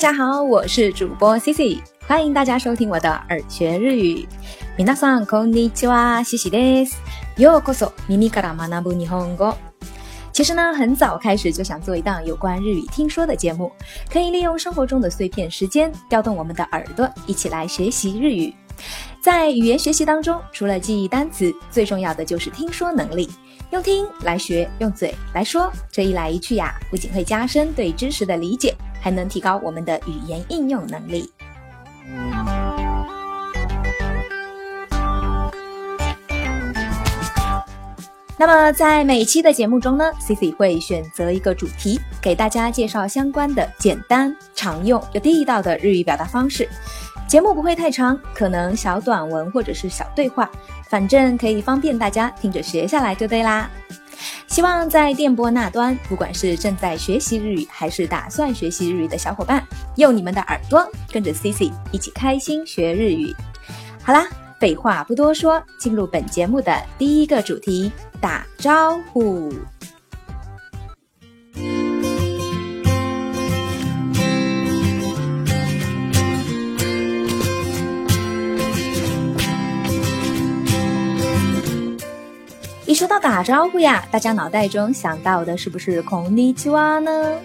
家好，我是主播 Cici，欢迎大家收听我的耳学日语。皆さんこんにちは、西西です。ようこそ耳から学ぶ日本語。其实呢，很早开始就想做一档有关日语听说的节目，可以利用生活中的碎片时间，调动我们的耳朵，一起来学习日语。在语言学习当中，除了记忆单词，最重要的就是听说能力。用听来学，用嘴来说，这一来一去呀，不仅会加深对知识的理解， 还能提高我们的语言应用能力。那么，在每期的节目中呢，Cici 会选择一个主题，给大家介绍相关的简单、常用又地道的日语表达方式。节目不会太长，可能小短文或者是小对话，反正可以方便大家听着学下来就对啦。希望在电波那端，不管是正在学习日语还是打算学习日语的小伙伴，用你们的耳朵跟着 Cici 一起开心学日语。好啦，废话不多说，进入本节目的第一个主题：打招呼。一说到打招呼呀，大家脑袋中想到的是不是孔尼基哇呢？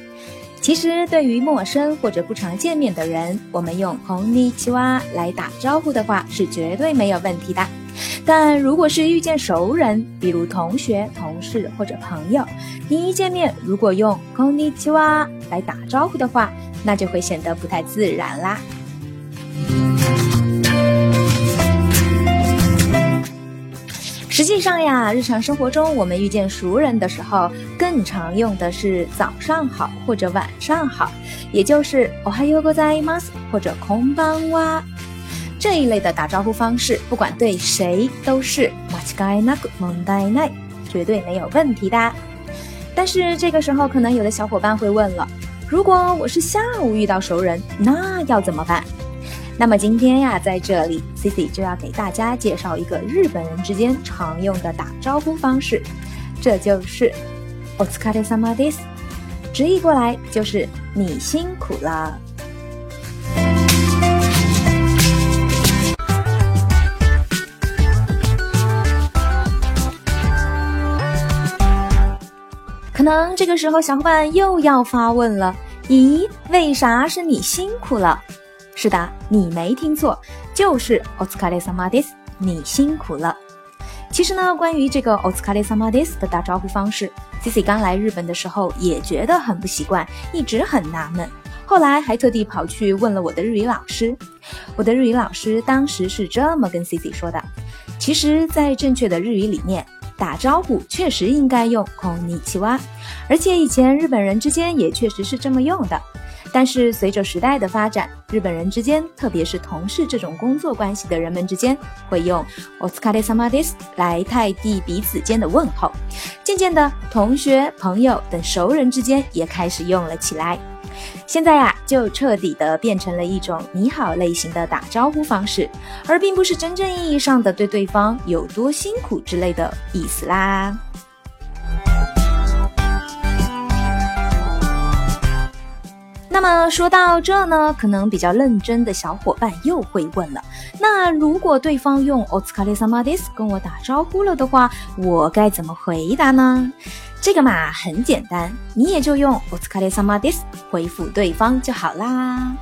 其实对于陌生或者不常见面的人，我们用孔尼基哇来打招呼的话是绝对没有问题的。但如果是遇见熟人，比如同学、同事或者朋友，你一见面如果用孔尼基哇来打招呼的话，那就会显得不太自然啦。实际上呀，日常生活中我们遇见熟人的时候，更常用的是早上好或者晚上好，也就是おはようございます或者こんばんは这一类的打招呼方式，不管对谁都是間違いなく問題ない，绝对没有问题的。但是这个时候，可能有的小伙伴会问了：如果我是下午遇到熟人，那要怎么办？ 那么今天呀，在这里，Cici 就要给大家介绍一个日本人之间常用的打招呼方式，这就是お疲れ様です。直译过来就是你辛苦了。可能这个时候小伙伴又要发问了：咦，为啥是你辛苦了？ 是的，你没听错，就是お疲れ様です。你辛苦了。其实呢，关于这个お疲れ様です的打招呼方式，Cici 刚来日本的时候也觉得很不习惯，一直很纳闷。后来还特地跑去问了我的日语老师，我的日语老师当时是这么跟 Cici 说的：其实，在正确的日语里面，打招呼确实应该用こんにちは，而且以前日本人之间也确实是这么用的。 但是随着时代的发展，日本人之间，特别是同事这种工作关系的人们之间，会用お疲れ様です来代替彼此间的问候。渐渐的，同学、朋友等熟人之间也开始用了起来。现在呀，就彻底的变成了一种你好类型的打招呼方式，而并不是真正意义上的对对方有多辛苦之类的意思啦。 么说到这呢，可能比较认真的小伙伴又会问了：那如果对方用お疲れ様です跟我打招呼了的话，我该怎么回答呢？这个嘛很简单，你也就用お疲れ様です回复对方就好啦。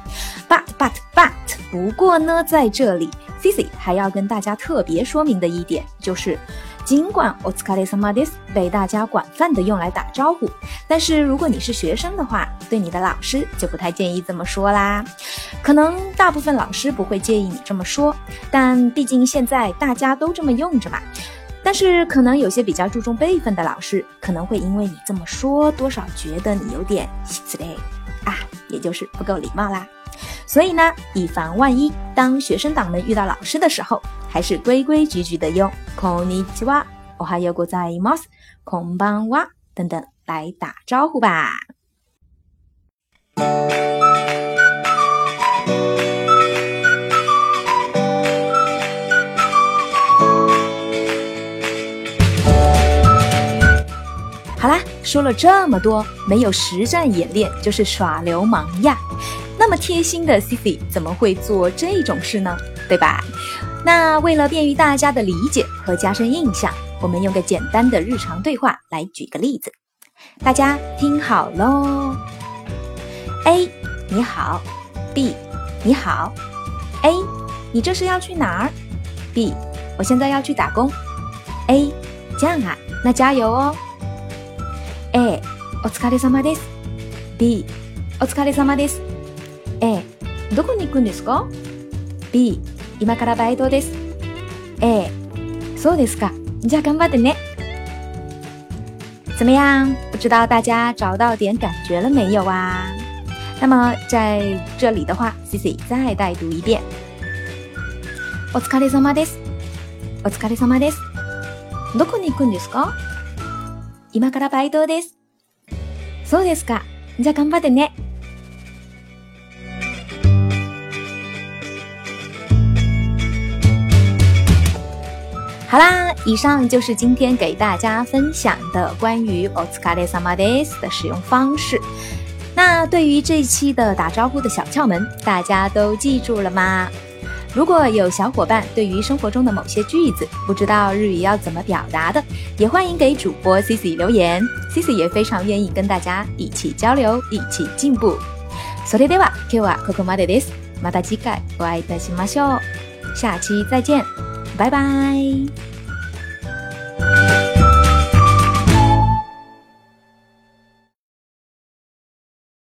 But but but，不过呢，在这里，Cici 还要跟大家特别说明的一点就是。 尽管お疲れ様です被大家广泛的用来打招呼，但是如果你是学生的话，对你的老师就不太建议这么说啦。可能大部分老师不会介意你这么说，但毕竟现在大家都这么用着嘛。但是可能有些比较注重辈分的老师，可能会因为你这么说，多少觉得你有点失礼啊，也就是不够礼貌啦。 所以呢，以防万一，当学生党们遇到老师的时候，还是规规矩矩的用こんにちは、おはようございます、こんばんは等等来打招呼吧。好啦，说了这么多，没有实战演练就是耍流氓呀。 那么 么贴心的 Cici 怎么会做这种事呢？对吧？那为了便于大家的理解和加深印象，我们用个简单的日常对话来举个例子。大家听好喽。A，你好。B，你好。A，你这是要去哪儿？B，我现在要去打工。A，这样啊，那加油哦。A，お疲れ様です。B，お疲れ様です。 どこに行くんですか？B，今からバイトです。A，そうですか。じゃあ頑張ってね。怎么样？不知道大家找到点感觉了没有啊？那么在这里的话，Cici 再带读一遍。お疲れ様です。お疲れ様です。どこに行くんですか？今からバイトです。そうですか。じゃあ頑張ってね。好啦，以上就是今天给大家分享的关于 “otskare samades” 的使用方式。那对于这一期的打招呼的小窍门，大家都记住了吗？如果有小伙伴对于生活中的某些句子不知道日语要怎么表达的，也欢迎给主播 Cici 留言，Cici 也非常愿意跟大家一起交流，一起进步。それでは今日はここまでです。また次回お会いいたしましょう。下期再见。 拜拜。